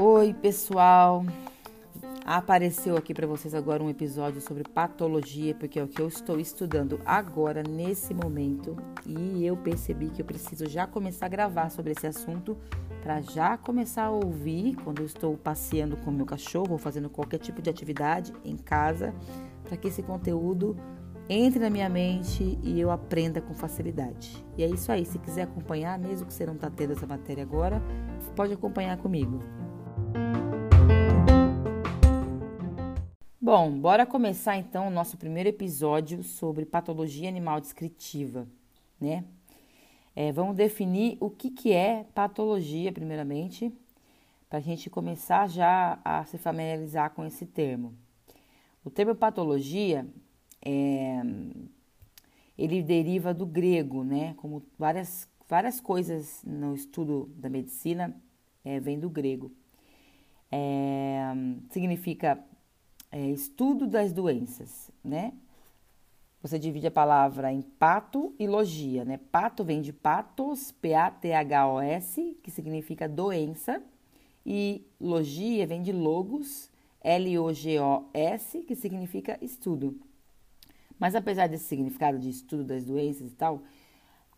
Oi, pessoal. Apareceu aqui para vocês agora um episódio sobre patologia, porque é o que eu estou estudando agora nesse momento, e eu percebi que eu preciso já começar a gravar sobre esse assunto para já começar a ouvir quando eu estou passeando com meu cachorro ou fazendo qualquer tipo de atividade em casa, para que esse conteúdo entre na minha mente e eu aprenda com facilidade. E é isso aí. Se quiser acompanhar, mesmo que você não está tendo essa matéria agora, pode acompanhar comigo. Bom, bora começar então o nosso primeiro episódio sobre patologia animal descritiva, né? É, vamos definir o que, que é patologia, primeiramente, para a gente começar já a se familiarizar com esse termo. O termo patologia é, ele deriva do grego, né? Como várias, várias coisas no estudo da medicina é, vem do grego. É, significa é, estudo das doenças, né? Você divide a palavra em pato e logia, né? Pato vem de patos, P-A-T-H-O-S, que significa doença, e logia vem de logos, L-O-G-O-S, que significa estudo. Mas apesar desse significado de estudo das doenças e tal,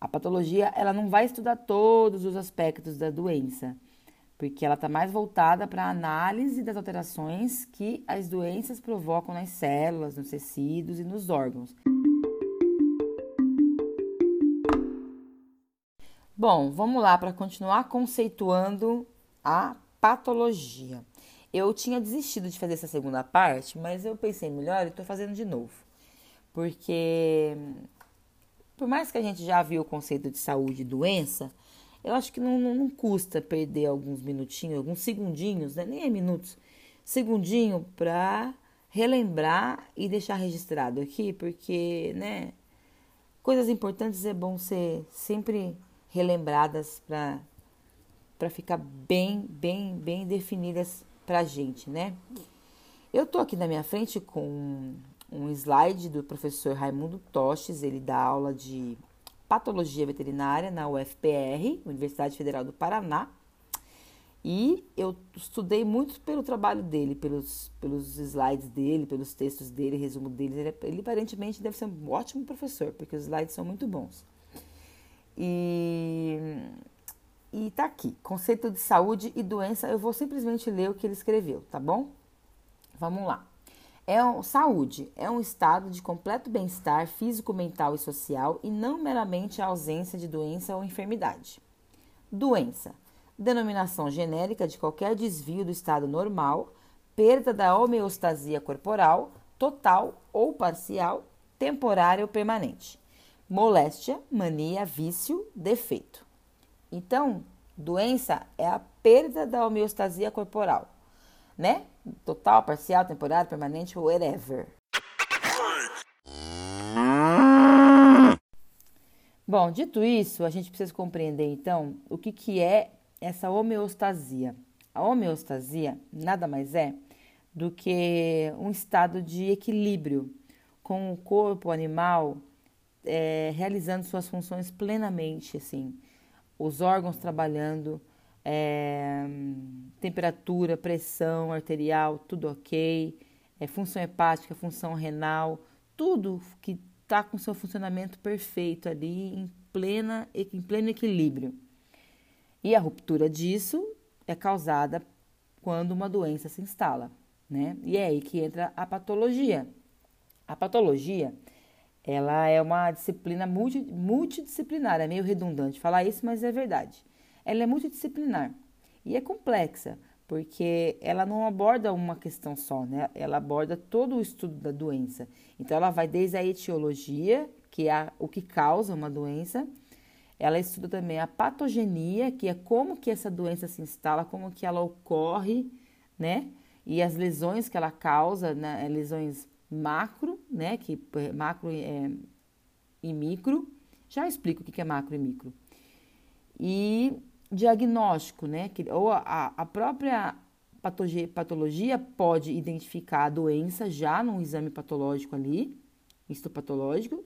a patologia ela não vai estudar todos os aspectos da doença, porque ela está mais voltada para a análise das alterações que as doenças provocam nas células, nos tecidos e nos órgãos. Bom, vamos lá para continuar conceituando a patologia. Eu tinha desistido de fazer essa segunda parte, mas eu pensei melhor e estou fazendo de novo. Porque, por mais que a gente já viu o conceito de saúde e doença, eu acho que não, não, não custa perder alguns minutinhos, alguns segundinhos, né? nem é minutos, segundinho para relembrar e deixar registrado aqui, porque, né, coisas importantes é bom ser sempre relembradas para para ficar bem, bem, bem definidas para a gente, né? Eu tô aqui na minha frente com um slide do professor Raimundo Toches, ele dá aula de patologia veterinária na UFPR, Universidade Federal do Paraná. E eu estudei muito pelo trabalho dele, pelos, pelos slides dele, pelos textos dele, resumo dele. Ele, ele aparentemente deve ser um ótimo professor, porque os slides são muito bons. E, e tá aqui, conceito de saúde e doença. Eu vou simplesmente ler o que ele escreveu, tá bom? Vamos lá. É um, saúde é um estado de completo bem-estar físico, mental e social e não meramente a ausência de doença ou enfermidade. Doença denominação genérica de qualquer desvio do estado normal, perda da homeostasia corporal, total ou parcial, temporária ou permanente. Moléstia, mania, vício, defeito. Então, doença é a perda da homeostasia corporal, né? Total, parcial, temporário, permanente, whatever. Bom, dito isso, a gente precisa compreender então o que, que é essa homeostasia. A homeostasia nada mais é do que um estado de equilíbrio com o corpo animal é, realizando suas funções plenamente, assim, os órgãos trabalhando é, temperatura, pressão arterial, tudo ok, é, função hepática, função renal, tudo que está com seu funcionamento perfeito ali, em, plena, em pleno equilíbrio. E a ruptura disso é causada quando uma doença se instala, né? E é aí que entra a patologia. A patologia, ela é uma disciplina multi, multidisciplinar, é meio redundante falar isso, mas é verdade ela é multidisciplinar e é complexa, porque ela não aborda uma questão só, né? Ela aborda todo o estudo da doença. Então, ela vai desde a etiologia, que é o que causa uma doença, ela estuda também a patogenia, que é como que essa doença se instala, como que ela ocorre, né? E as lesões que ela causa, né? lesões macro, né? Que macro é, e micro. Já explico o que é macro e micro. E diagnóstico, né? Ou a, a própria patologia, patologia pode identificar a doença já num exame patológico ali, histopatológico,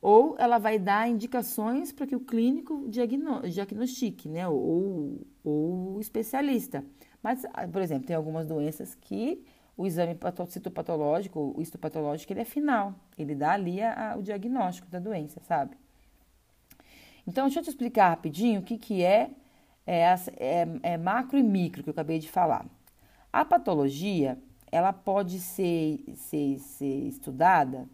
ou ela vai dar indicações para que o clínico diagnostique, né? Ou, ou o especialista. Mas, ah, por exemplo, tem algumas doenças que o exame citopatológico, o histopatológico, ele é final. Ele dá ali a, a, o diagnóstico da doença, sabe? Então, deixa eu te explicar rapidinho o que, que é, é, é, é macro e micro que eu acabei de falar. A patologia, ela pode ser, ser, ser estudada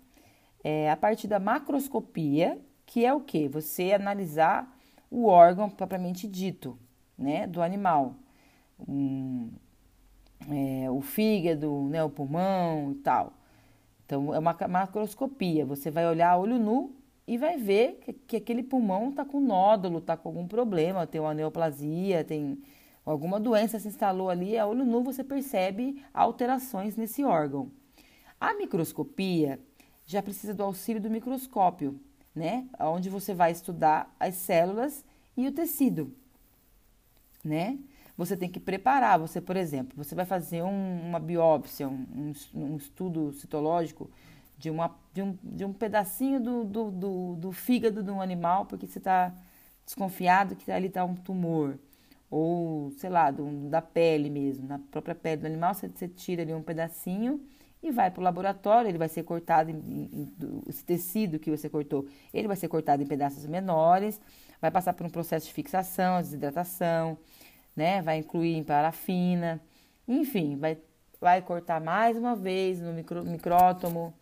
é, a partir da macroscopia, que é o que? Você analisar o órgão propriamente dito, né, do animal. Um, é, o fígado, né, o pulmão e tal. Então, é uma macroscopia. Você vai olhar olho nu e vai ver que, que aquele pulmão está com nódulo, está com algum problema, tem uma neoplasia, tem alguma doença se instalou ali. A olho nu você percebe alterações nesse órgão. A microscopia já precisa do auxílio do microscópio, né? Onde você vai estudar as células e o tecido, né? você tem que preparar. Você, por exemplo, você vai fazer um, uma biópsia, um, um, estudo citológico de, uma, de, um, de um pedacinho do, do, do, do fígado de um animal, porque você está desconfiado que ali está um tumor. Ou, sei lá, do, da pele mesmo, na própria pele do animal, você, você tira ali um pedacinho e vai para o laboratório, ele vai ser cortado, em, em, esse tecido que você cortou, ele vai ser cortado em pedaços menores, vai passar por um processo de fixação, desidratação, né? Vai incluir em parafina, enfim, vai, vai cortar mais uma vez no micro, micrótomo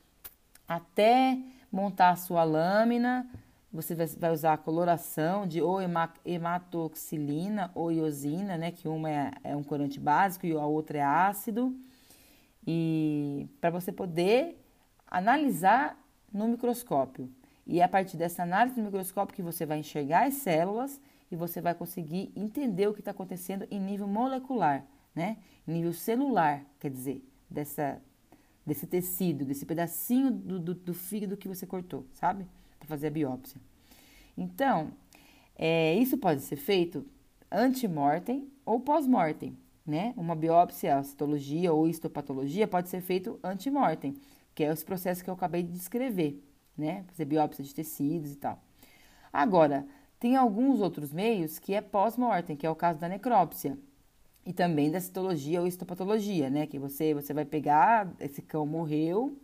até montar a sua lâmina. Você vai usar a coloração de ou hematoxilina ou iosina, né? Que uma é, é um corante básico e a outra é ácido. E para você poder analisar no microscópio. E é a partir dessa análise no microscópio que você vai enxergar as células e você vai conseguir entender o que está acontecendo em nível molecular, né? Em nível celular, quer dizer, dessa, desse tecido, desse pedacinho do, do, do fígado que você cortou, sabe? Para fazer a biópsia. Então, é, isso pode ser feito antemortem ou pós-mortem, né? Uma biópsia, citologia ou histopatologia pode ser feito antemortem, que é esse processo que eu acabei de descrever, né? Fazer biópsia de tecidos e tal. Agora, tem alguns outros meios que é pós-mortem, que é o caso da necrópsia. E também da citologia ou histopatologia, né? Que você, você vai pegar, esse cão morreu,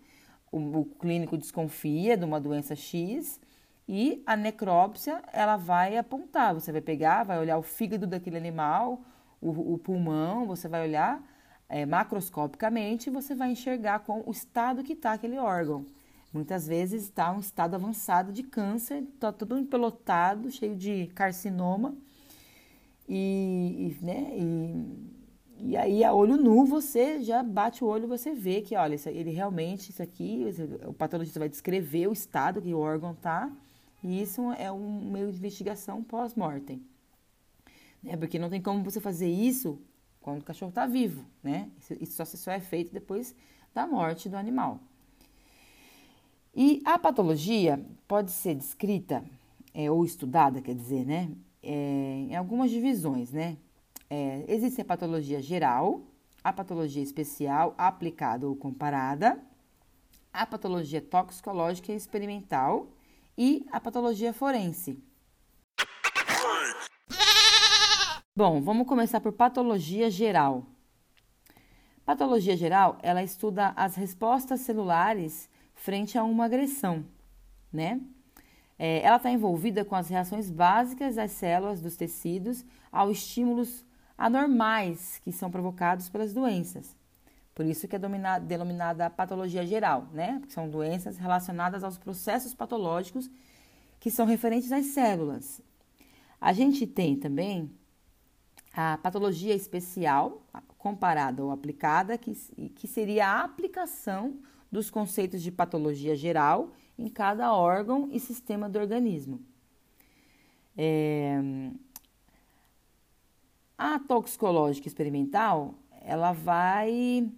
o, o clínico desconfia de uma doença X e a necrópsia, ela vai apontar. Você vai pegar, vai olhar o fígado daquele animal, o, o pulmão, você vai olhar é, macroscopicamente e você vai enxergar com o estado que está aquele órgão. Muitas vezes está um estado avançado de câncer, está tudo empelotado, cheio de carcinoma. E, e né, e, e, aí, a olho nu, você já bate o olho você vê que, olha, isso, ele realmente, isso aqui, o patologista vai descrever o estado que o órgão está, e isso é um meio de investigação pós-mortem. Né? Porque não tem como você fazer isso quando o cachorro está vivo, né? Isso, isso só, só é feito depois da morte do animal. E a patologia pode ser descrita é, ou estudada, quer dizer, né, é, em algumas divisões, né? É, existe a patologia geral, a patologia especial, aplicada ou comparada, a patologia toxicológica e experimental e a patologia forense. Bom, vamos começar por patologia geral. Patologia geral, ela estuda as respostas celulares frente a uma agressão, né? É, ela está envolvida com as reações básicas das células dos tecidos aos estímulos anormais que são provocados pelas doenças. Por isso que é dominada, denominada patologia geral, né? Que são doenças relacionadas aos processos patológicos que são referentes às células. A gente tem também a patologia especial, comparada ou aplicada, que, que seria a aplicação dos conceitos de patologia geral em cada órgão e sistema do organismo. É... A toxicológica experimental, ela vai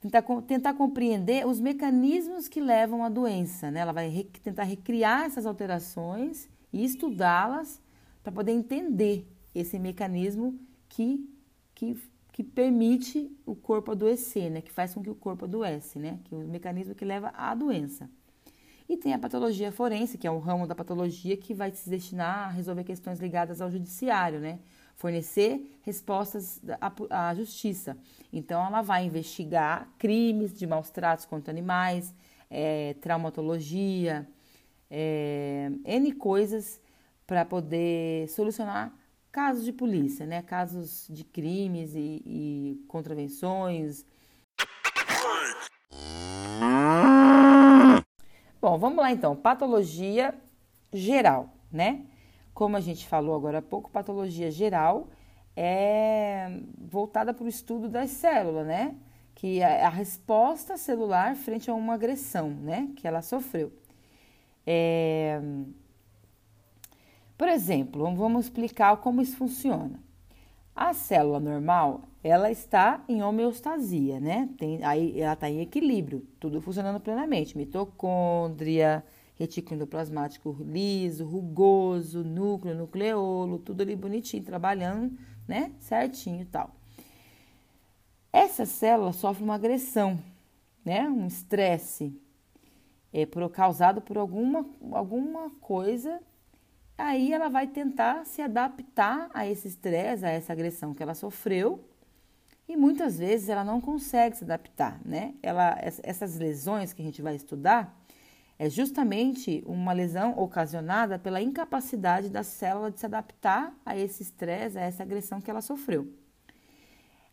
tentar, tentar compreender os mecanismos que levam à doença, né? Ela vai re, tentar recriar essas alterações e estudá-las para poder entender esse mecanismo que, que que permite o corpo adoecer, né? Que faz com que o corpo adoece, né? Que é o mecanismo que leva à doença. E tem a patologia forense, que é um ramo da patologia que vai se destinar a resolver questões ligadas ao judiciário, né? Fornecer respostas à, à justiça. Então, ela vai investigar crimes de maus tratos contra animais, é, traumatologia, é, N coisas para poder solucionar casos de polícia, né? Casos de crimes e, e contravenções. Bom, vamos lá então. Patologia geral, né? Como a gente falou agora há pouco, patologia geral é voltada para o estudo das células, né? Que é a resposta celular frente a uma agressão, né? Que ela sofreu. É... Por exemplo, vamos explicar como isso funciona. A célula normal, ela está em homeostasia, né? Tem, aí ela está em equilíbrio, tudo funcionando plenamente. Mitocôndria, retículo endoplasmático liso, rugoso, núcleo, nucleolo, tudo ali bonitinho, trabalhando, né? Certinho e tal. Essa célula sofre uma agressão, né? Um estresse é, causado por alguma, alguma coisa aí ela vai tentar se adaptar a esse estresse, a essa agressão que ela sofreu, e muitas vezes ela não consegue se adaptar, né? Ela, essas lesões que a gente vai estudar é justamente uma lesão ocasionada pela incapacidade da célula de se adaptar a esse estresse, a essa agressão que ela sofreu.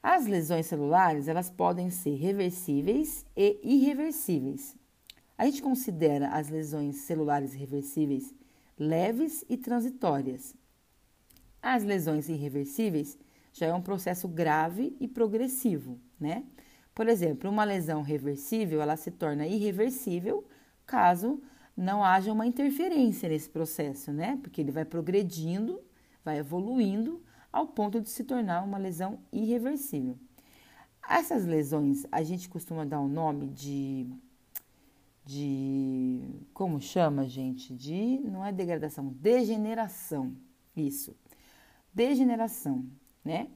As lesões celulares, elas podem ser reversíveis e irreversíveis. A gente considera as lesões celulares reversíveis leves e transitórias. As lesões irreversíveis já é um processo grave e progressivo, né? Por exemplo, uma lesão reversível, ela se torna irreversível caso não haja uma interferência nesse processo, né? Porque ele vai progredindo, vai evoluindo ao ponto de se tornar uma lesão irreversível. Essas lesões a gente costuma dar o nome de de como chama, gente? De não é degradação, degeneração. Isso. Degeneração, né?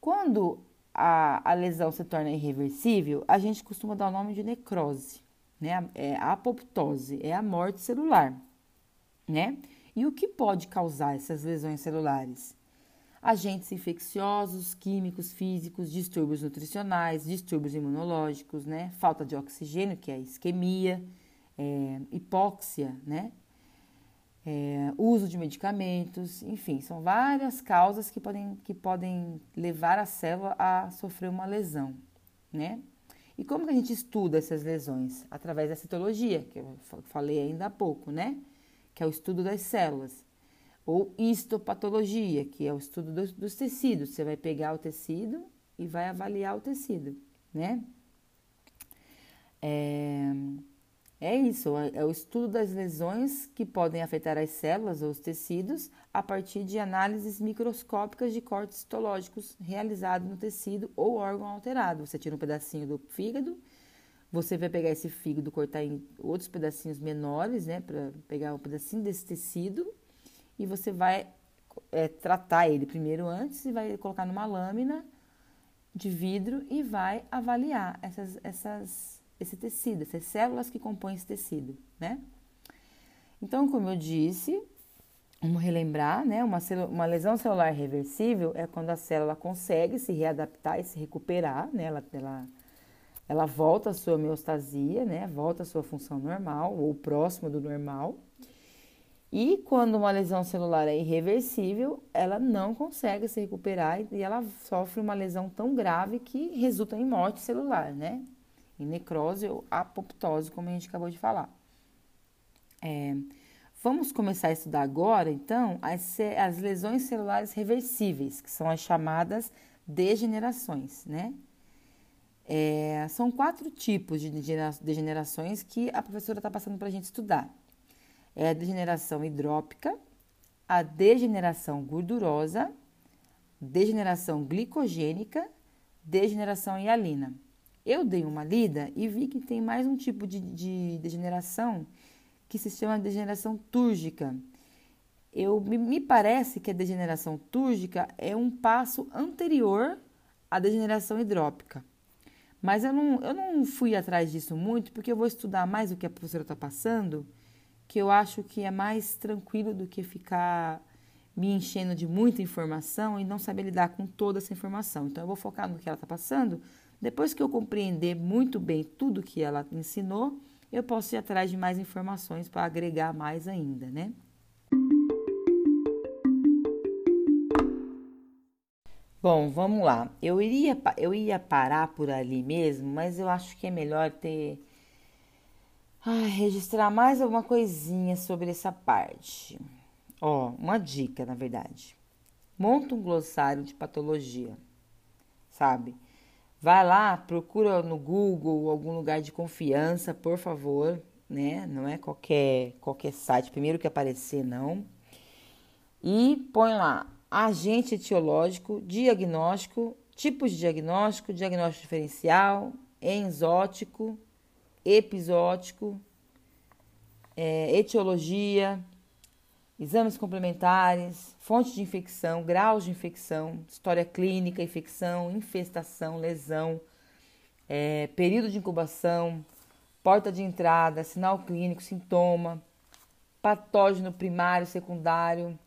Quando a, a lesão se torna irreversível, a gente costuma dar o nome de necrose, né? É a apoptose, é a morte celular, né? E o que pode causar essas lesões celulares? Agentes infecciosos, químicos, físicos, distúrbios nutricionais, distúrbios imunológicos, né? Falta de oxigênio, que é isquemia, é, hipóxia, né? É, uso de medicamentos, enfim, são várias causas que podem, que podem levar a célula a sofrer uma lesão, né? E como que a gente estuda essas lesões? Através da citologia, que eu falei ainda há pouco, né? Que é o estudo das células ou histopatologia, que é o estudo dos, dos, tecidos. Você vai pegar o tecido e vai avaliar o tecido, né? É, é isso, é, é o estudo das lesões que podem afetar as células ou os tecidos a partir de análises microscópicas de cortes histológicos realizados no tecido ou órgão alterado. Você tira um pedacinho do fígado, você vai pegar esse fígado, cortar em outros pedacinhos menores, né, para pegar um pedacinho desse tecido e você vai é, tratar ele primeiro antes e vai colocar numa lâmina de vidro e vai avaliar essas, essas, esse tecido, essas células que compõem esse tecido, né? Então, como eu disse, vamos relembrar, né? Uma, uma lesão celular reversível é quando a célula consegue se readaptar e se recuperar, né? Ela, ela, ela volta à sua homeostasia, né? Volta à sua função normal ou próximo do normal. E quando uma lesão celular é irreversível, ela não consegue se recuperar e ela sofre uma lesão tão grave que resulta em morte celular, né? Em necrose ou apoptose, como a gente acabou de falar. É, vamos começar a estudar agora, então, as, as lesões celulares reversíveis, que são as chamadas degenerações, né? É, são quatro tipos de degenerações que a professora está passando para a gente estudar é a degeneração hidrópica, a degeneração gordurosa, degeneração glicogênica, degeneração hialina. Eu dei uma lida e vi que tem mais um tipo de, de degeneração que se chama degeneração túrgica. Eu, me parece que a degeneração túrgica é um passo anterior à degeneração hidrópica. Mas eu não, eu não fui atrás disso muito, porque eu vou estudar mais o que a professora está passando, que eu acho que é mais tranquilo do que ficar me enchendo de muita informação e não saber lidar com toda essa informação. Então, eu vou focar no que ela está passando. Depois que eu compreender muito bem tudo que ela ensinou, eu posso ir atrás de mais informações para agregar mais ainda, né? Bom, vamos lá. Eu iria, eu ia parar por ali mesmo, mas eu acho que é melhor ter. Ai, registrar mais alguma coisinha sobre essa parte. Ó, uma dica, na verdade. Monta um glossário de patologia, sabe? Vai lá, procura no Google algum lugar de confiança, por favor, né? Não é qualquer qualquer site, primeiro que aparecer, não. E põe lá agente etiológico, diagnóstico, tipos de diagnóstico, diagnóstico diferencial, enzótico, episótico, é, etiologia, exames complementares, fonte de infecção, graus de infecção, história clínica, infecção, infestação, lesão, é, período de incubação, porta de entrada, sinal clínico, sintoma, patógeno primário, secundário,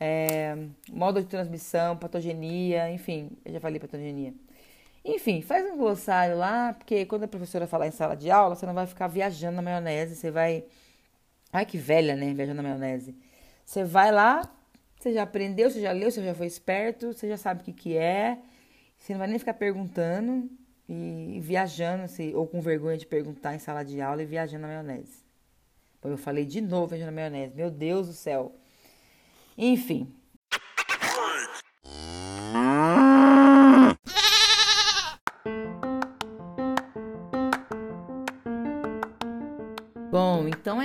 é, modo de transmissão, patogenia, enfim, eu já falei patogenia. Enfim, faz um glossário lá, porque quando a professora falar em sala de aula, você não vai ficar viajando na maionese, você vai. Ai, que velha, né? Viajando na maionese. Você vai lá, você já aprendeu, você já leu, você já foi esperto, você já sabe o que, que é. Você não vai nem ficar perguntando e, viajando, assim, ou com vergonha de perguntar em sala de aula e viajando na maionese. Eu falei de novo viajando na maionese. Meu Deus do céu. Enfim.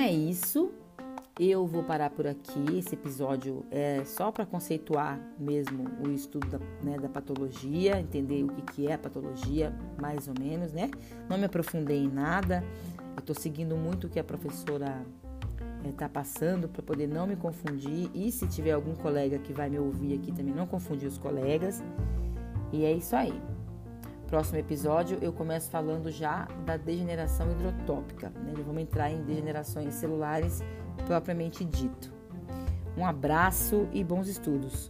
É isso. Eu vou parar por aqui. Esse episódio é só para conceituar mesmo o estudo da, né, da patologia, entender o que, que é a patologia, mais ou menos, né? Não me aprofundei em nada. Eu estou seguindo muito o que a professora está é, passando para poder não me confundir e se tiver algum colega que vai me ouvir aqui também não confundir os colegas. E é isso aí. Próximo episódio eu começo falando já da degeneração hidrotópica. Né? Vamos entrar em degenerações celulares propriamente dito. Um abraço e bons estudos.